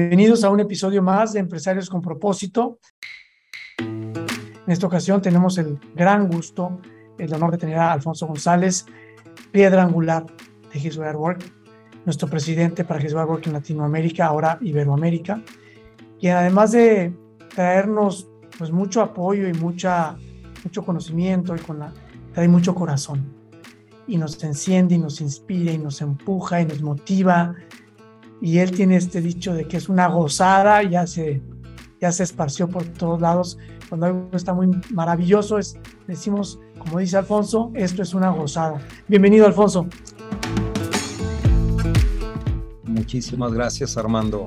Bienvenidos a un episodio más de Empresarios con propósito. En esta ocasión tenemos el gran gusto, el honor de tener a Alfonso González, piedra angular de His Way at Work, nuestro presidente para His Way at Work en Latinoamérica, ahora Iberoamérica, y además de traernos pues mucho apoyo y mucha, mucho conocimiento y con la, trae mucho corazón y nos enciende y nos inspira y nos empuja y nos motiva y él tiene este dicho de que es una gozada, ya se, ya se esparció por todos lados. Cuando algo está muy maravilloso, es, decimos, como dice Alfonso, esto es una gozada. Bienvenido, Alfonso. Muchísimas gracias, Armando.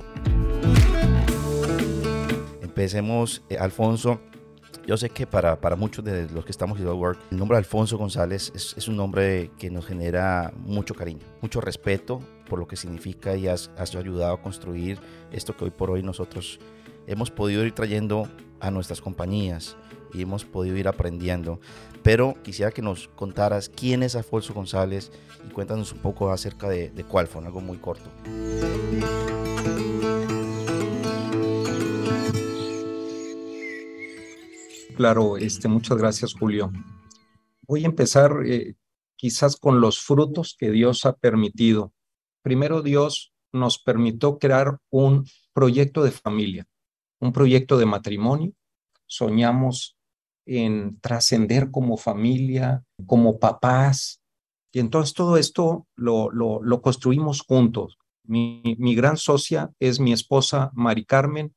Empecemos, eh, Alfonso. Yo sé que para, para muchos de los que estamos en Work, el nombre Alfonso González es, es, un nombre que nos genera mucho cariño, mucho respeto por lo que significa y has, ayudado a construir esto que hoy por hoy nosotros hemos podido ir trayendo a nuestras compañías y hemos podido ir aprendiendo. Pero quisiera que nos contaras quién es Alfonso González y cuéntanos un poco acerca de, de cuál fue, algo muy corto. Claro, este, muchas gracias, Julio. Voy a empezar eh, quizás con los frutos que Dios ha permitido. Primero, Dios nos permitió crear un proyecto de familia, un proyecto de matrimonio. Soñamos en trascender como familia, como papás. Y entonces todo esto lo, lo, construimos juntos. Mi, mi gran socia es mi esposa Mari Carmen,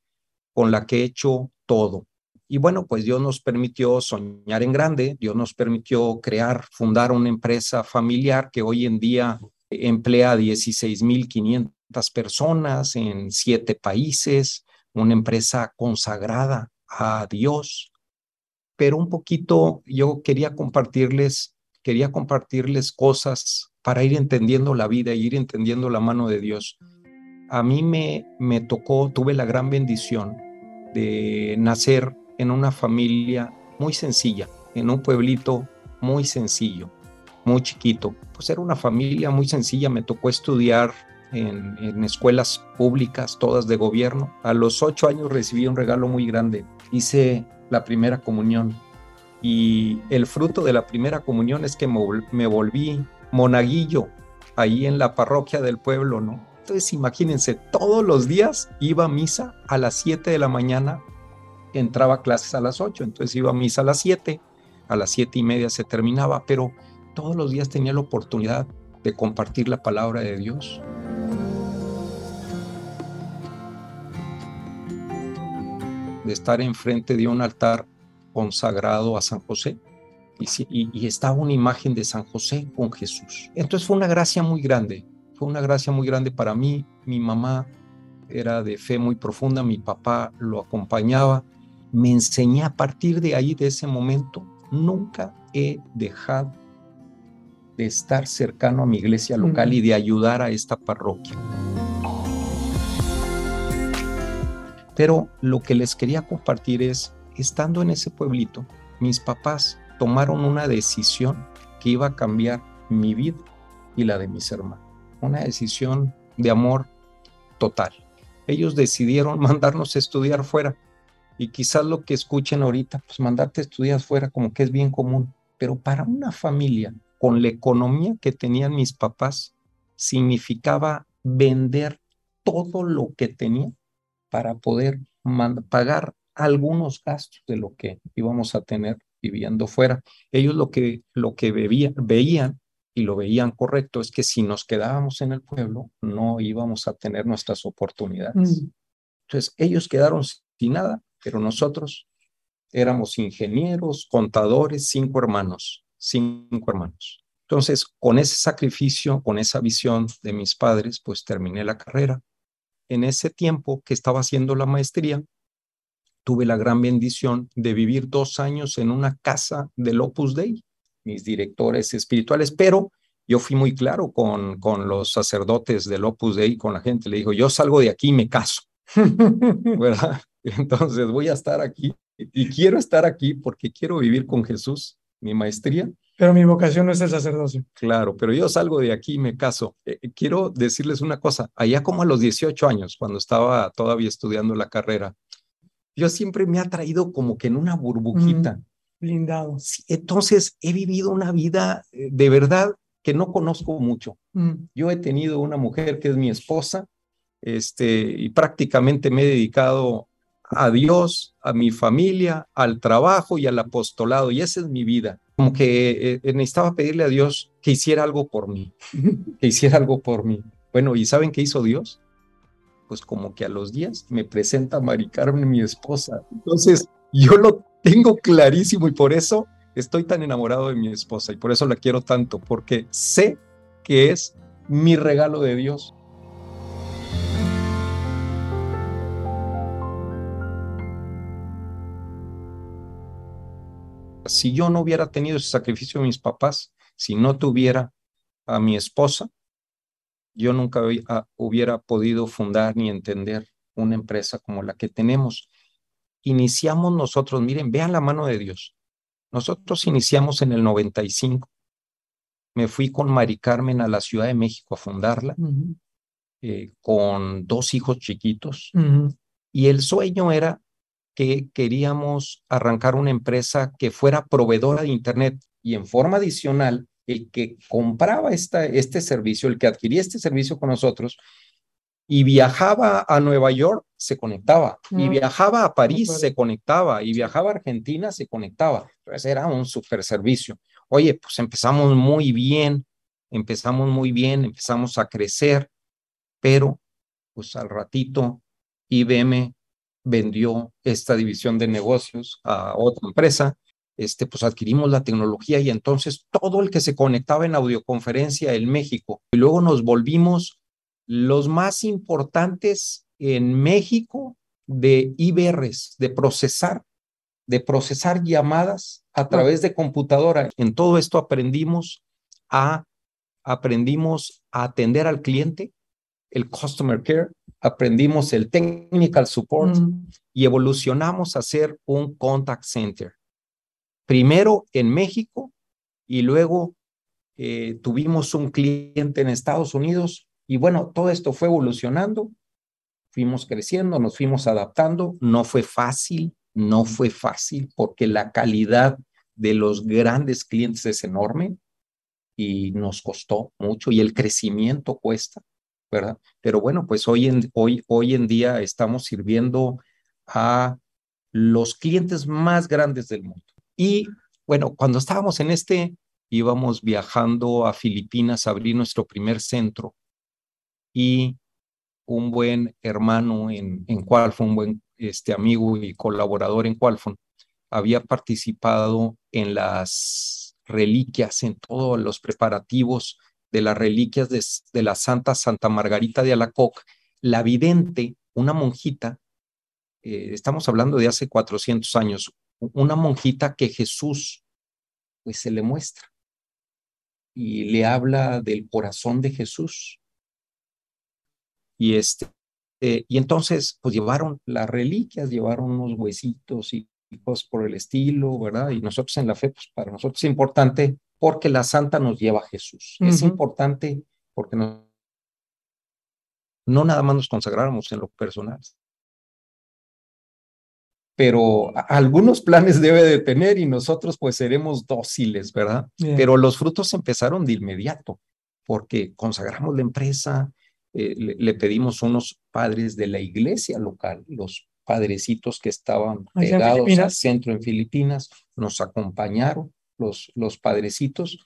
con la que he hecho todo y bueno, pues Dios nos permitió soñar en grande, Dios nos permitió crear, fundar una empresa familiar que hoy en día emplea 16.500 personas en siete países, una empresa consagrada a Dios. Pero un poquito yo quería compartirles, quería compartirles cosas para ir entendiendo la vida y ir entendiendo la mano de Dios. A mí me, me tocó, tuve la gran bendición de nacer en una familia muy sencilla, en un pueblito muy sencillo, muy chiquito. Pues era una familia muy sencilla, me tocó estudiar en, escuelas públicas, todas de gobierno. A los ocho años recibí un regalo muy grande. Hice la primera comunión y el fruto de la primera comunión es que me volví monaguillo ahí en la parroquia del pueblo, ¿no? Entonces imagínense, todos los días iba a misa a las siete de la mañana entraba clases a las 8, entonces iba a misa a las 7, a las siete y media se terminaba, pero todos los días tenía la oportunidad de compartir la palabra de Dios. De estar enfrente de un altar consagrado a San José. Y, estaba una imagen de San José con Jesús. Entonces fue una gracia muy grande, fue una gracia muy grande para mí. Mi mamá era de fe muy profunda, mi papá lo acompañaba me enseñé a partir de ahí, de ese momento, nunca he dejado de estar cercano a mi iglesia local y de ayudar a esta parroquia. Pero lo que les quería compartir es, estando en ese pueblito, mis papás tomaron una decisión que iba a cambiar mi vida y la de mis hermanos. Una decisión de amor total. Ellos decidieron mandarnos a estudiar fuera y quizás lo que escuchen ahorita, pues mandarte a estudiar fuera como que es bien común, pero para una familia con la economía que tenían mis papás, significaba vender todo lo que tenía para poder pagar algunos gastos de lo que íbamos a tener viviendo fuera. Ellos lo que, lo que veían y lo veían correcto es que si nos quedábamos en el pueblo no íbamos a tener nuestras oportunidades. Mm. Entonces ellos quedaron sin nada pero nosotros éramos ingenieros, contadores, cinco hermanos, cinco hermanos. Entonces, con ese sacrificio, con esa visión de mis padres, pues terminé la carrera. En ese tiempo que estaba haciendo la maestría, tuve la gran bendición de vivir dos años en una casa del Opus Dei, mis directores espirituales, pero yo fui muy claro con, con los sacerdotes del Opus Dei, con la gente, le digo, yo salgo de aquí y me caso, ¿verdad? Entonces voy a estar aquí y quiero estar aquí porque quiero vivir con Jesús, mi maestría. Pero mi vocación no es el sacerdocio. Claro, pero yo salgo de aquí y me caso. Eh, eh, quiero decirles una cosa, allá como a los 18 años, cuando estaba todavía estudiando la carrera, yo siempre me ha traído como que en una burbujita. blindado. entonces he vivido una vida eh, de verdad que no conozco mucho. Mm. Yo he tenido una mujer que es mi esposa, este, y prácticamente me he dedicado a Dios, a mi familia, al trabajo y al apostolado, y esa es mi vida. Como que eh, necesitaba pedirle a Dios que hiciera algo por mí, que hiciera algo por mí. Bueno, ¿y saben qué hizo Dios? pues como que a los días me presenta a Mari Carmen, mi esposa. Entonces, yo lo tengo clarísimo y por eso estoy tan enamorado de mi esposa y por eso la quiero tanto, porque sé que es mi regalo de Dios. Si yo no hubiera tenido ese sacrificio de mis papás, si no tuviera a mi esposa, yo nunca ah, hubiera podido fundar ni entender una empresa como la que tenemos. Iniciamos nosotros, miren, vean la mano de Dios. Nosotros iniciamos en el 95. Me fui con Mari Carmen a la Ciudad de México a fundarla, eh, con dos hijos chiquitos. Y el sueño era que queríamos arrancar una empresa que fuera proveedora de Internet y en forma adicional el que compraba esta, este servicio, el que adquiría este servicio con nosotros y viajaba a Nueva York, se conectaba, y viajaba a París, se conectaba, y viajaba a Argentina, se conectaba. Entonces era un super servicio. Oye, pues empezamos muy bien, empezamos muy bien, empezamos a crecer, pero pues al ratito IBM vendió esta división de negocios a otra empresa este, pues adquirimos la tecnología y entonces todo el que se conectaba en audioconferencia en México. Y luego nos volvimos los más importantes en México de IBRs, de procesar, de procesar llamadas a través de computadora. En todo esto aprendimos a, aprendimos a atender al cliente, el customer care, aprendimos el technical support y evolucionamos a ser un contact center. Primero en México y luego eh, tuvimos un cliente en Estados Unidos y bueno, todo esto fue evolucionando, fuimos creciendo, nos fuimos adaptando, no fue fácil, no fue fácil porque la calidad de los grandes clientes es enorme y nos costó mucho y el crecimiento cuesta, Pero bueno, pues hoy en, hoy, hoy en día estamos sirviendo a los clientes más grandes del mundo. Y bueno, cuando estábamos en este, íbamos viajando a Filipinas a abrir nuestro primer centro y un buen hermano en, en Qualfon, un buen este, amigo y colaborador en Qualfon, había participado en las reliquias, en todos los preparativos de las reliquias de, de la Santa Santa Margarita de Alacoc, la vidente, una monjita, eh, estamos hablando de hace 400 años, una monjita que Jesús pues se le muestra y le habla del corazón de Jesús. Y este eh, y entonces pues llevaron las reliquias, llevaron unos huesitos y, cosas por el estilo, ¿verdad? Y nosotros en la fe pues para nosotros es importante porque la santa nos lleva a Jesús. Es importante porque no, no nada más nos consagramos en lo personal, pero algunos planes debe de tener y nosotros pues seremos dóciles, ¿verdad? Pero los frutos empezaron de inmediato, porque consagramos la empresa, eh, le, pedimos unos padres de la iglesia local, los padrecitos que estaban pegados al centro en Filipinas, nos acompañaron los, los padrecitos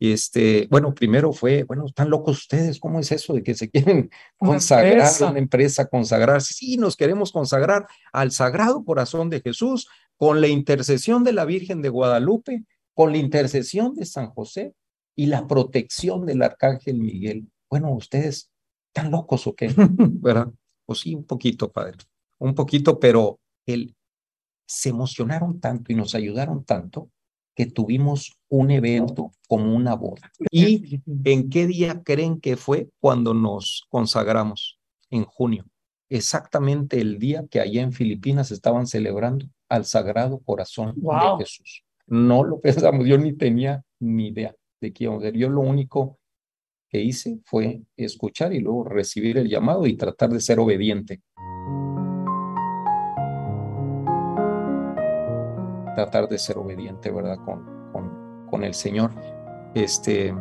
este, bueno, primero fue, bueno, están locos ustedes, ¿cómo es eso de que se quieren consagrar a una empresa, consagrarse? Sí, nos queremos consagrar al Sagrado Corazón de Jesús con la intercesión de la Virgen de Guadalupe, con la intercesión de San José y la protección del arcángel Miguel. Bueno, ustedes están locos o qué, ¿verdad? Pues sí, un poquito, padre, un poquito, pero él se emocionaron tanto y nos ayudaron tanto que tuvimos un evento como una boda. ¿Y en qué día creen que fue cuando nos consagramos? En junio. Exactamente el día que allá en Filipinas estaban celebrando al Sagrado Corazón de Jesús. No lo pensamos, yo ni tenía ni idea de qué íbamos a Yo lo único que hice fue escuchar y luego recibir el llamado y tratar de ser obediente. Tratar de ser obediente, ¿verdad? Con, con, con el Señor. Este,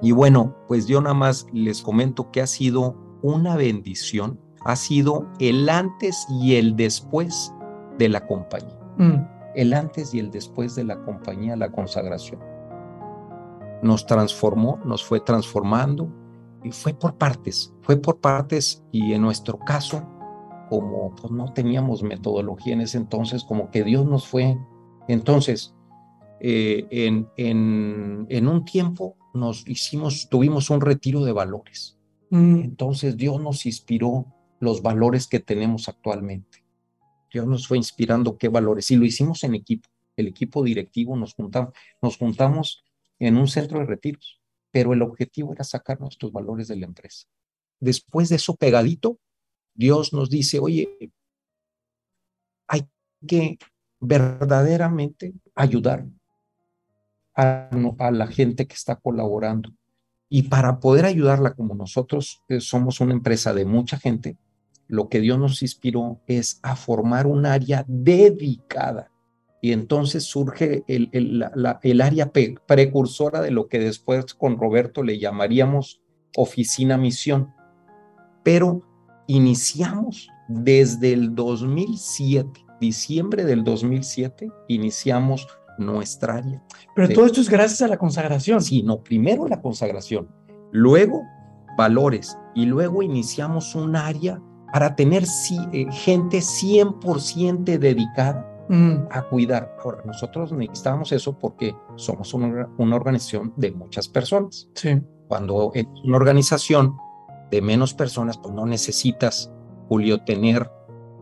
y bueno, pues yo nada más les comento que ha sido una bendición, ha sido el antes y el después de la compañía. Mm. El antes y el después de la compañía, la consagración. Nos transformó, nos fue transformando y fue por partes, fue por partes y en nuestro caso, como pues, no teníamos metodología en ese entonces, como que Dios nos fue. Entonces, eh, en, en, en un tiempo nos hicimos, tuvimos un retiro de valores. Mm. Entonces Dios nos inspiró los valores que tenemos actualmente. Dios nos fue inspirando qué valores. Y lo hicimos en equipo. El equipo directivo nos juntamos, nos juntamos en un centro de retiros, pero el objetivo era sacar nuestros valores de la empresa. Después de eso pegadito, Dios nos dice, oye, hay que verdaderamente ayudar a, la gente que está colaborando. Y para poder ayudarla como nosotros eh, somos una empresa de mucha gente, lo que Dios nos inspiró es a formar un área dedicada. Y entonces surge el, el, área precursora de lo que después con Roberto le llamaríamos oficina misión. Pero iniciamos desde el 2007, diciembre del 2007, iniciamos nuestra área. Pero todo esto es gracias a la consagración. Sí, no, primero la consagración, luego valores y luego iniciamos un área para tener eh, gente 100% dedicada mm. a cuidar. Ahora, nosotros necesitamos eso porque somos una, una organización de muchas personas. Sí. Cuando es una organización de menos personas, pues no necesitas, Julio, tener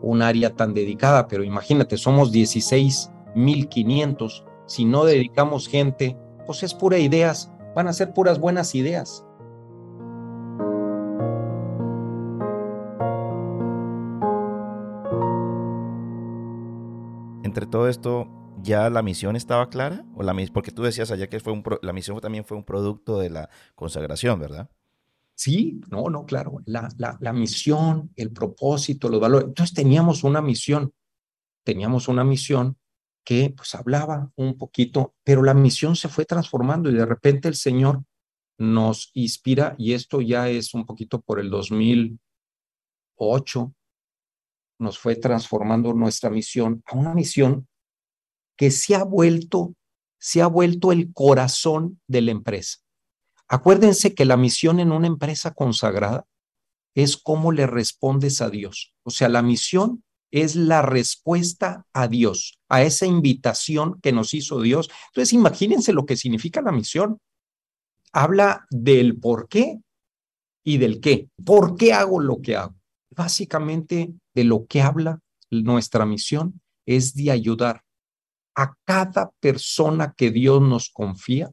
un área tan dedicada, pero imagínate, somos 16.500, si no dedicamos gente, pues es pura ideas, van a ser puras buenas ideas. entre todo esto, ¿ya la misión estaba clara? ¿O la, porque tú decías allá que fue un la misión también fue un producto de la consagración, ¿verdad? Sí, no, no, claro. La, la, la misión, el propósito, los valores. Entonces teníamos una misión, teníamos una misión que pues hablaba un poquito, pero la misión se fue transformando y de repente el Señor nos inspira, y esto ya es un poquito por el 2008, nos fue transformando nuestra misión a una misión que se ha vuelto, se ha vuelto el corazón de la empresa. Acuérdense que la misión en una empresa consagrada es cómo le respondes a Dios. O sea, la misión es la respuesta a Dios, a esa invitación que nos hizo Dios. Entonces, imagínense lo que significa la misión. Habla del por qué y del qué. ¿Por qué hago lo que hago? Básicamente de lo que habla nuestra misión es de ayudar a cada persona que Dios nos confía,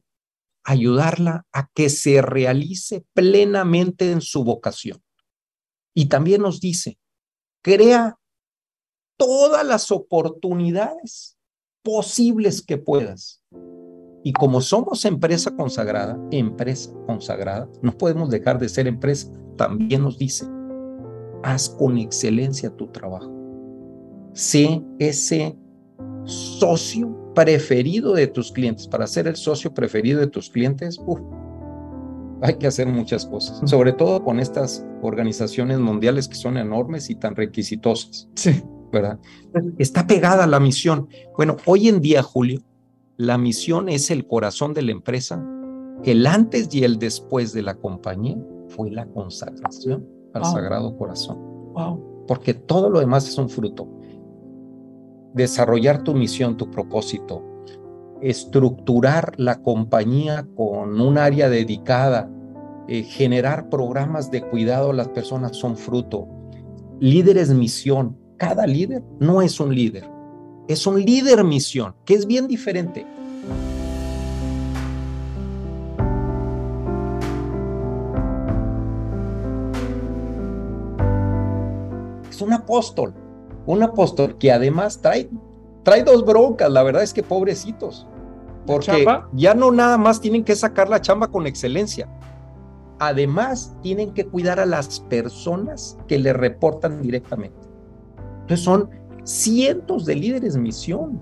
ayudarla a que se realice plenamente en su vocación. Y también nos dice, crea todas las oportunidades posibles que puedas. Y como somos empresa consagrada, empresa consagrada, no podemos dejar de ser empresa, también nos dice, haz con excelencia tu trabajo. Sé ese socio preferido de tus clientes. Para ser el socio preferido de tus clientes, hay que hacer muchas cosas, sobre todo con estas organizaciones mundiales que son enormes y tan requisitosas. Sí. ¿Verdad? Está pegada a la misión. Bueno, hoy en día, Julio, la misión es el corazón de la empresa. El antes y el después de la compañía fue la consagración al Sagrado Corazón. Wow. Porque todo lo demás es un fruto. Desarrollar tu misión, tu propósito, estructurar la compañía con un área dedicada, eh, generar programas de cuidado a las personas son fruto. Líderes misión. Cada líder no es un líder, es un líder misión, que es bien diferente. Es un apóstol, un apóstol que además trae, trae dos broncas, la verdad es que pobrecitos, porque ya no nada más tienen que sacar la chamba con excelencia, además tienen que cuidar a las personas que le reportan directamente. Entonces son cientos de líderes misión.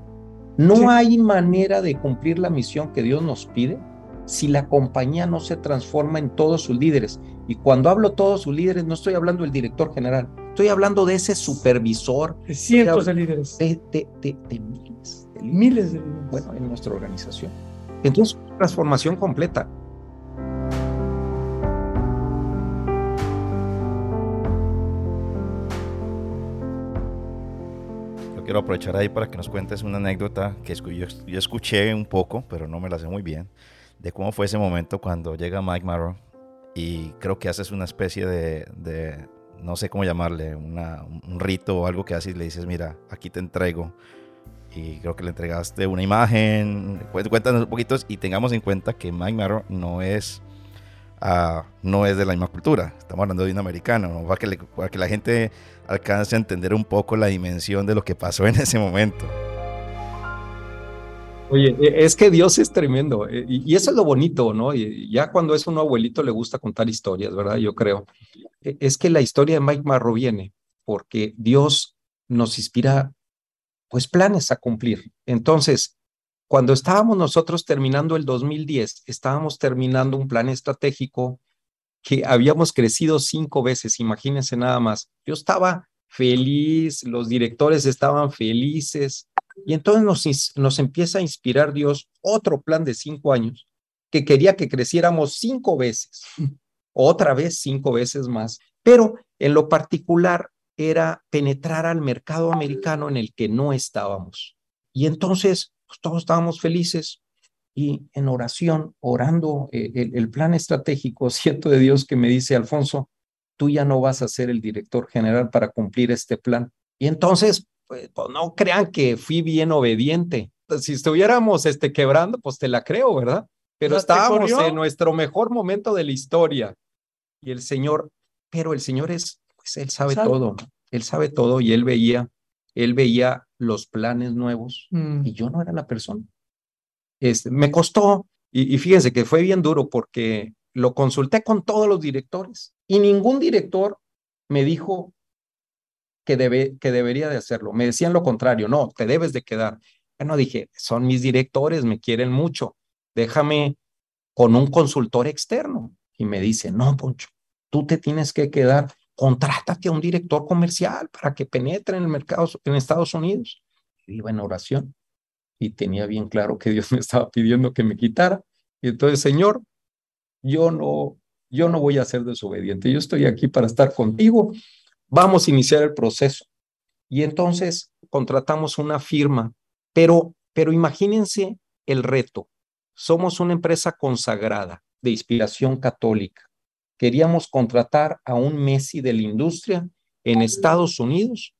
No hay manera de cumplir la misión que Dios nos pide si la compañía no se transforma en todos sus líderes. Y cuando hablo todos sus líderes, no estoy hablando del director general, estoy hablando de ese supervisor. De cientos de, líderes. De, miles. De miles de líderes. Bueno, en nuestra organización. Entonces, transformación completa. quiero aprovechar ahí para que nos cuentes una anécdota que yo, escuché un poco, pero no me la sé muy bien, de cómo fue ese momento cuando llega Mike Marrow y creo que haces una especie de, no sé cómo llamarle, un rito o algo que haces y le dices, mira, aquí te entrego. Y creo que le entregaste una imagen. Cuéntanos un poquito y tengamos en cuenta que Mike Marrow no es no es de la misma cultura. Estamos hablando de un americano, para que la gente alcance a entender un poco la dimensión de lo que pasó en ese momento. Oye, e, es que Dios es tremendo e, y eso es lo bonito, ¿no? Ya cuando es un abuelito le gusta contar historias, ¿verdad? Yo creo. E, es que la historia de Mike Marro viene porque Dios nos inspira pues planes a cumplir. Entonces, cuando estábamos nosotros terminando el 2010, estábamos terminando un plan estratégico que habíamos crecido cinco veces, imagínense nada más. Yo estaba feliz, los directores estaban felices, y entonces nos, nos empieza a inspirar Dios otro plan de cinco años que quería que creciéramos cinco veces, otra vez cinco veces más, pero en lo particular era penetrar al mercado americano en el que no estábamos. Y entonces pues, todos estábamos felices y en oración, orando eh, el, plan estratégico, siento de Dios que me dice, Alfonso, tú ya no vas a ser el director general para cumplir este plan. Y entonces, pues, pues no crean que fui bien obediente. Si estuviéramos este, quebrando, pues te la creo, ¿verdad? Pero estábamos en nuestro mejor momento de la historia. Y el Señor, pero el Señor es, pues Él sabe todo, Él sabe todo y Él veía él veía los planes nuevos mm. y yo no era la persona. Este, me costó, y, fíjense que fue bien duro porque lo consulté con todos los directores y ningún director me dijo que, debe, que debería de hacerlo. Me decían lo contrario, no, te debes de quedar. Bueno, dije, son mis directores, me quieren mucho, déjame con un consultor externo. Y me dice, no, Poncho, tú te tienes que quedar contrátate a un director comercial para que penetre en el mercado en Estados Unidos. iba en oración y tenía bien claro que Dios me estaba pidiendo que me quitara. Y entonces, Señor, yo no, yo no voy a ser desobediente. Yo estoy aquí para estar contigo. Vamos a iniciar el proceso. Y entonces contratamos una firma, pero, pero imagínense el reto. Somos una empresa consagrada de inspiración católica queríamos contratar a un Messi de la industria en Estados Unidos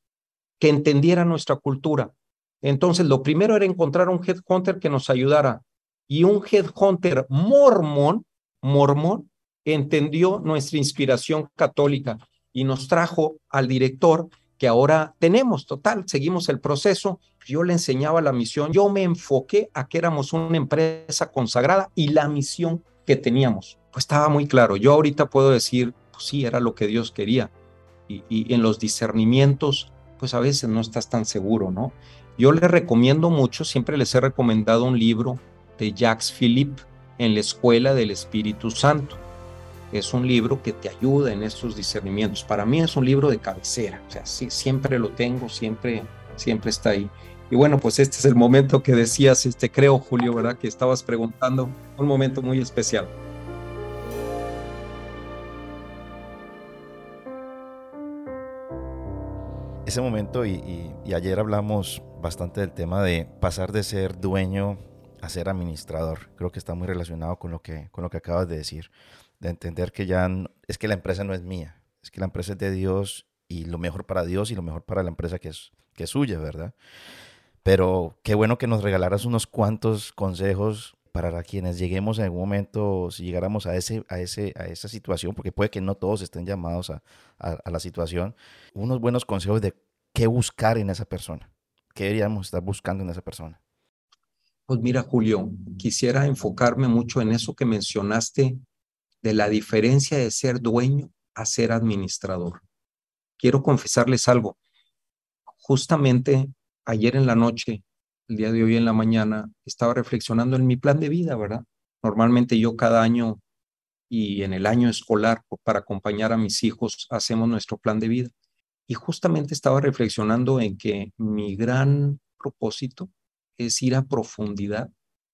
que entendiera nuestra cultura. Entonces, lo primero era encontrar un headhunter que nos ayudara. Y un headhunter mormón, mormón, entendió nuestra inspiración católica y nos trajo al director que ahora tenemos. Total, seguimos el proceso. Yo le enseñaba la misión. Yo me enfoqué a que éramos una empresa consagrada y la misión que teníamos pues estaba muy claro. Yo ahorita puedo decir, pues sí, era lo que Dios quería. Y, en los discernimientos, pues a veces no estás tan seguro, ¿no? Yo les recomiendo mucho, siempre les he recomendado un libro de Jacques Philippe en la Escuela del Espíritu Santo. Es un libro que te ayuda en estos discernimientos. Para mí es un libro de cabecera, o sea, sí, siempre lo tengo, siempre, siempre está ahí. Y bueno, pues este es el momento que decías, este creo, Julio, ¿verdad? Que estabas preguntando, un momento muy especial. ese momento y, ayer hablamos bastante del tema de pasar de ser dueño a ser administrador. Creo que está muy relacionado con lo que, con lo que acabas de decir, de entender que ya es que la empresa no es mía, es que la empresa es de Dios y lo mejor para Dios y lo mejor para la empresa que es, que es suya, ¿verdad? Pero qué bueno que nos regalaras unos cuantos consejos para quienes lleguemos en algún momento, si llegáramos a, ese, a, ese, a esa situación, porque puede que no todos estén llamados a, a, la situación, unos buenos consejos de qué buscar en esa persona, qué deberíamos estar buscando en esa persona. Pues mira, Julio, quisiera enfocarme mucho en eso que mencionaste de la diferencia de ser dueño a ser administrador. Quiero confesarles algo. Justamente ayer en la noche el día de hoy en la mañana estaba reflexionando en mi plan de vida, ¿verdad? Normalmente yo cada año y en el año escolar para acompañar a mis hijos hacemos nuestro plan de vida. Y justamente estaba reflexionando en que mi gran propósito es ir a profundidad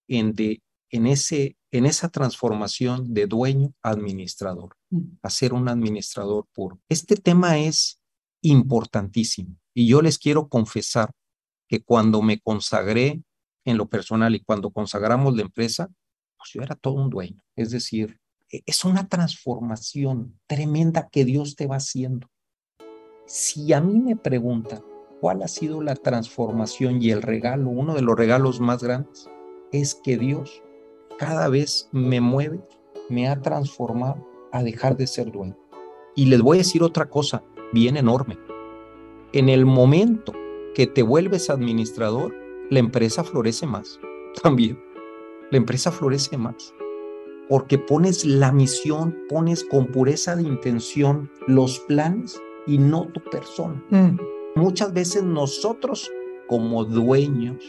en, de, en, ese, en esa transformación de dueño a administrador, mm. a ser un administrador puro. Este tema es importantísimo y yo les quiero confesar que cuando me consagré en lo personal y cuando consagramos la empresa, pues yo era todo un dueño. Es decir, e, es una transformación tremenda que Dios te va haciendo. Si a mí me preguntan cuál ha sido la transformación y el regalo, uno de los regalos más grandes, es que Dios cada vez me mueve, me ha transformado a dejar de ser dueño. Y les voy a decir otra cosa bien enorme. En el momento que te vuelves administrador, la empresa florece más. También, la empresa florece más. Porque pones la misión, pones con pureza de intención los planes y no tu persona. Mm. Muchas veces nosotros como dueños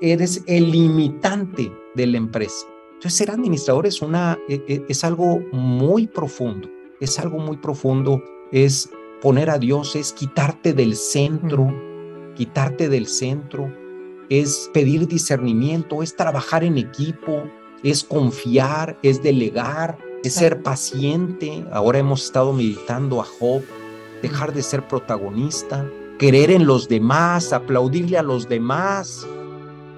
eres el limitante de la empresa. Entonces ser administrador es, una, e, e, es algo muy profundo, es algo muy profundo, es poner a Dios, es quitarte del centro. Quitarte del centro, es pedir discernimiento, es trabajar en equipo, es confiar, es delegar, es ser paciente. Ahora hemos estado meditando a Job, dejar de ser protagonista, querer en los demás, aplaudirle a los demás.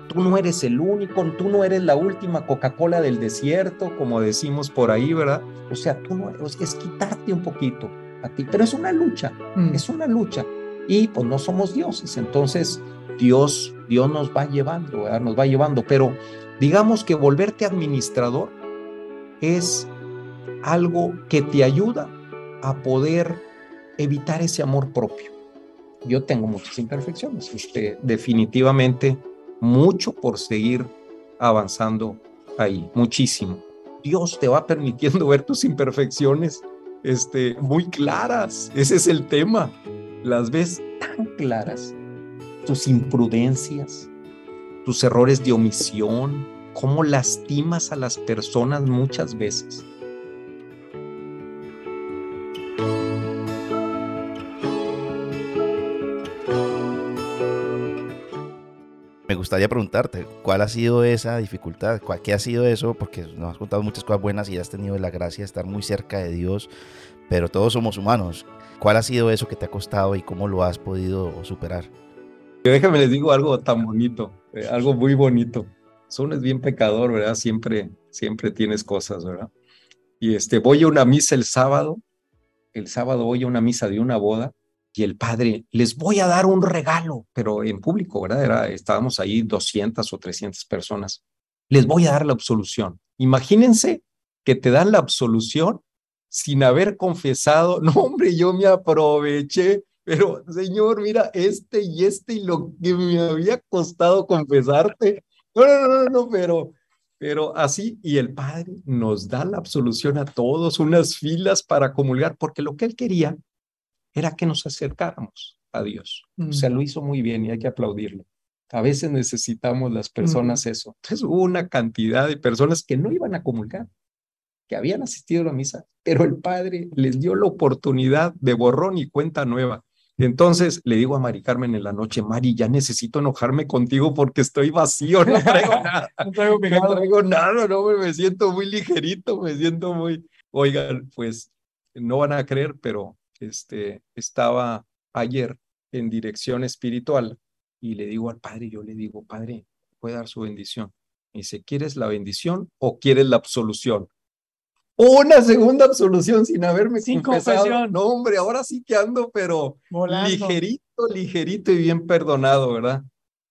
Tú no eres el único, tú no eres la última Coca-Cola del desierto, como decimos por ahí, ¿verdad? O sea, tú no es quitarte un poquito a ti, pero es una lucha, mm. es una lucha y pues no somos dioses, entonces Dios, Dios nos va llevando, nos va llevando, pero digamos que volverte administrador es algo que te ayuda a poder evitar ese amor propio. Yo tengo muchas imperfecciones, este, definitivamente mucho por seguir avanzando ahí, muchísimo. Dios te va permitiendo ver tus imperfecciones este, muy claras, ese es el tema las ves tan claras, tus imprudencias, tus errores de omisión, cómo lastimas a las personas muchas veces. Me gustaría preguntarte, ¿cuál ha sido esa dificultad? ¿Qué ha sido eso? Porque nos has contado muchas cosas buenas y has tenido la gracia de estar muy cerca de Dios, pero todos somos humanos. ¿Cuál ha sido eso que te ha costado y cómo lo has podido superar? Déjame les digo algo tan bonito, eh, algo muy bonito. Son es bien pecador, ¿verdad? Siempre, siempre tienes cosas, ¿verdad? Y este, voy a una misa el sábado, el sábado voy a una misa de una boda y el padre, les voy a dar un regalo, pero en público, ¿verdad? Era, estábamos ahí 200 o 300 personas. Les voy a dar la absolución. Imagínense que te dan la absolución sin haber confesado, no hombre, yo me aproveché, pero Señor, mira, este y este y lo que me había costado confesarte. No, no, no, no, pero, pero así, y el Padre nos da la absolución a todos, unas filas para comulgar, porque lo que él quería era que nos acercáramos a Dios. O sea, mm. lo hizo muy bien y hay que aplaudirlo. A veces necesitamos las personas eso. Entonces hubo una cantidad de personas que no iban a comulgar que habían asistido a la misa, pero el padre les dio la oportunidad de borrón y cuenta nueva. Entonces le digo a Mari Carmen en la noche, Mari, ya necesito enojarme contigo porque estoy vacío, no traigo nada. no, traigo, nada, no, me siento muy ligerito, me siento muy... Oigan, pues no van a creer, pero este, estaba ayer en dirección espiritual y le digo al padre, yo le digo, padre, puede dar su bendición. Y dice, ¿quieres la bendición o quieres la absolución? Una segunda absolución sin haberme Sin confesado. confesión. No, hombre, ahora sí que ando, pero Volando. ligerito, ligerito y bien perdonado, ¿verdad?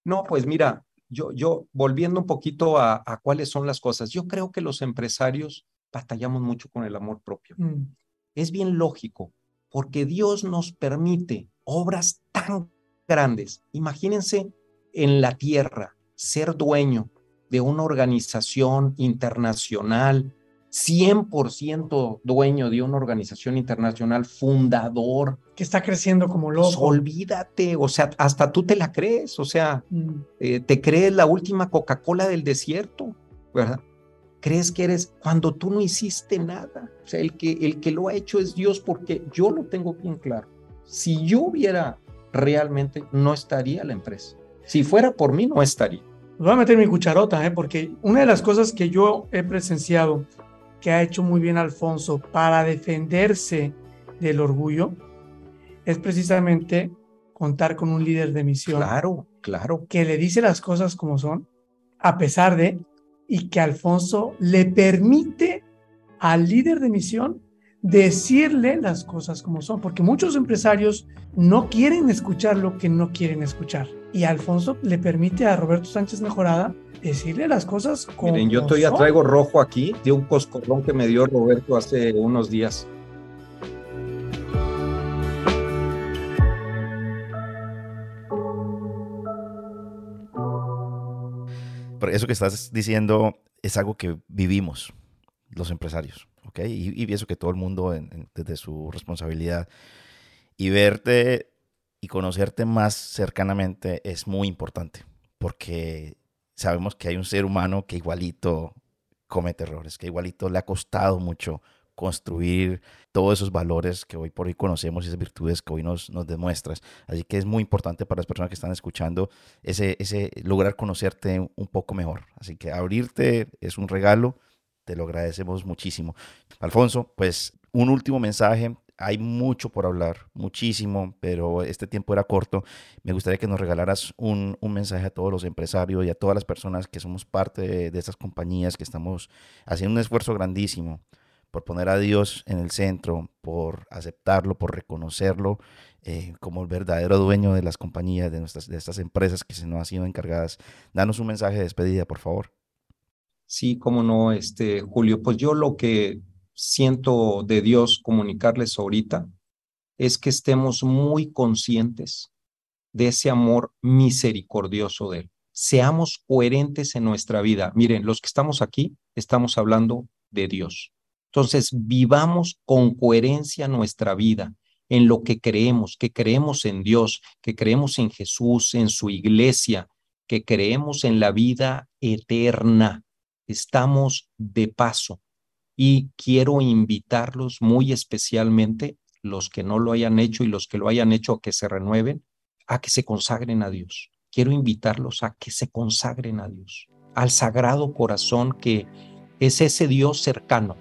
No, pues mira, yo, yo volviendo un poquito a, a cuáles son las cosas, yo creo que los empresarios batallamos mucho con el amor propio. Mm, Es bien lógico, porque Dios nos permite obras tan grandes. Imagínense en la tierra ser dueño de una organización internacional, 100% dueño de una organización internacional, fundador. Que está creciendo como Pues, loco. olvídate, o sea, hasta tú te la crees, o sea, Mm, eh, te crees la última Coca-Cola del desierto, ¿verdad? Crees que eres cuando tú no hiciste nada. O sea, el que, el que lo ha hecho es Dios porque yo lo tengo bien claro. Si yo hubiera realmente, no estaría la empresa. Si fuera por mí, no estaría. Voy a meter mi cucharota, ¿eh? porque una de las cosas que yo he presenciado que ha hecho muy bien Alfonso para defenderse del orgullo es precisamente contar con un líder de misión Claro, claro. que le dice las cosas como son, a pesar de, y que Alfonso le permite al líder de misión decirle las cosas como son, porque muchos empresarios no quieren escuchar lo que no quieren escuchar. Y Alfonso le permite a Roberto Sánchez Mejorada decirle las cosas como Miren, yo todavía son. traigo rojo aquí de un coscorrón que me dio Roberto hace unos días. Eso que estás diciendo es algo que vivimos los empresarios, ¿ok? Y, y pienso que todo el mundo en- desde su responsabilidad. Y verte y conocerte más cercanamente es muy importante, porque sabemos que hay un ser humano que igualito comete errores, que igualito le ha costado mucho construir todos esos valores que hoy por hoy conocemos y esas virtudes que hoy nos, nos demuestras. Así que es muy importante para las personas que están escuchando ese, ese lograr conocerte un poco mejor. Así que abrirte es un regalo, te lo agradecemos muchísimo. Alfonso, pues un último mensaje. Hay mucho por hablar, muchísimo, pero este tiempo era corto. Me gustaría que nos regalaras un, un mensaje a todos los empresarios y a todas las personas que somos parte de, de estas compañías, que estamos haciendo un esfuerzo grandísimo por poner a Dios en el centro, por aceptarlo, por reconocerlo eh, como el verdadero dueño de las compañías, de, nuestras, de estas empresas que se nos han sido encargadas. Danos un mensaje de despedida, por favor. Sí, cómo no, este, Julio. Pues yo lo que siento de Dios comunicarles ahorita es que estemos muy conscientes de ese amor misericordioso de Él. Seamos coherentes en nuestra vida. Miren, los que estamos aquí estamos hablando de Dios. Entonces, vivamos con coherencia nuestra vida en lo que creemos, que creemos en Dios, que creemos en Jesús, en su iglesia, que creemos en la vida eterna. Estamos de paso y quiero invitarlos muy especialmente, los que no lo hayan hecho y los que lo hayan hecho, a que se renueven, a que se consagren a Dios. Quiero invitarlos a que se consagren a Dios, al sagrado corazón que es ese Dios cercano.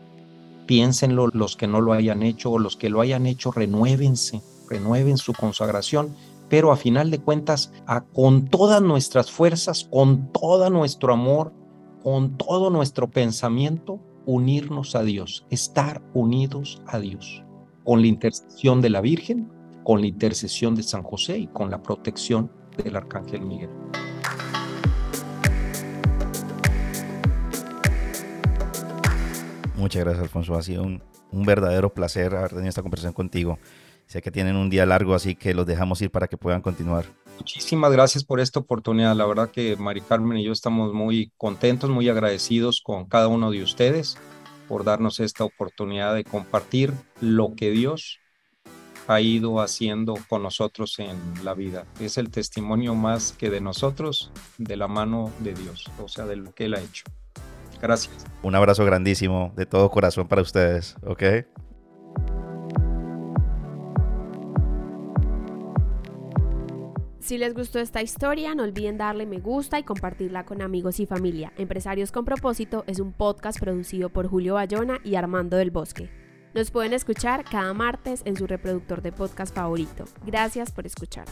Piénsenlo los que no lo hayan hecho o los que lo hayan hecho, renuévense, renueven su consagración, pero a final de cuentas, a, con todas nuestras fuerzas, con todo nuestro amor, con todo nuestro pensamiento, unirnos a Dios, estar unidos a Dios, con la intercesión de la Virgen, con la intercesión de San José y con la protección del Arcángel Miguel. Muchas gracias, Alfonso. Ha sido un, verdadero placer haber tenido esta conversación contigo. Sé que tienen un día largo, así que los dejamos ir para que puedan continuar. Muchísimas gracias por esta oportunidad. La verdad que Mari Carmen y yo estamos muy contentos, muy agradecidos con cada uno de ustedes por darnos esta oportunidad de compartir lo que Dios ha ido haciendo con nosotros en la vida. Es el testimonio más que de nosotros, de la mano de Dios, o sea, de lo que Él ha hecho. Gracias. Un abrazo grandísimo de todo corazón para ustedes, ¿ok? Si les gustó esta historia, no olviden darle me gusta y compartirla con amigos y familia. Empresarios con propósito es un podcast producido por Julio Bayona y Armando del Bosque. Nos pueden escuchar cada martes en su reproductor de podcast favorito. Gracias por escuchar.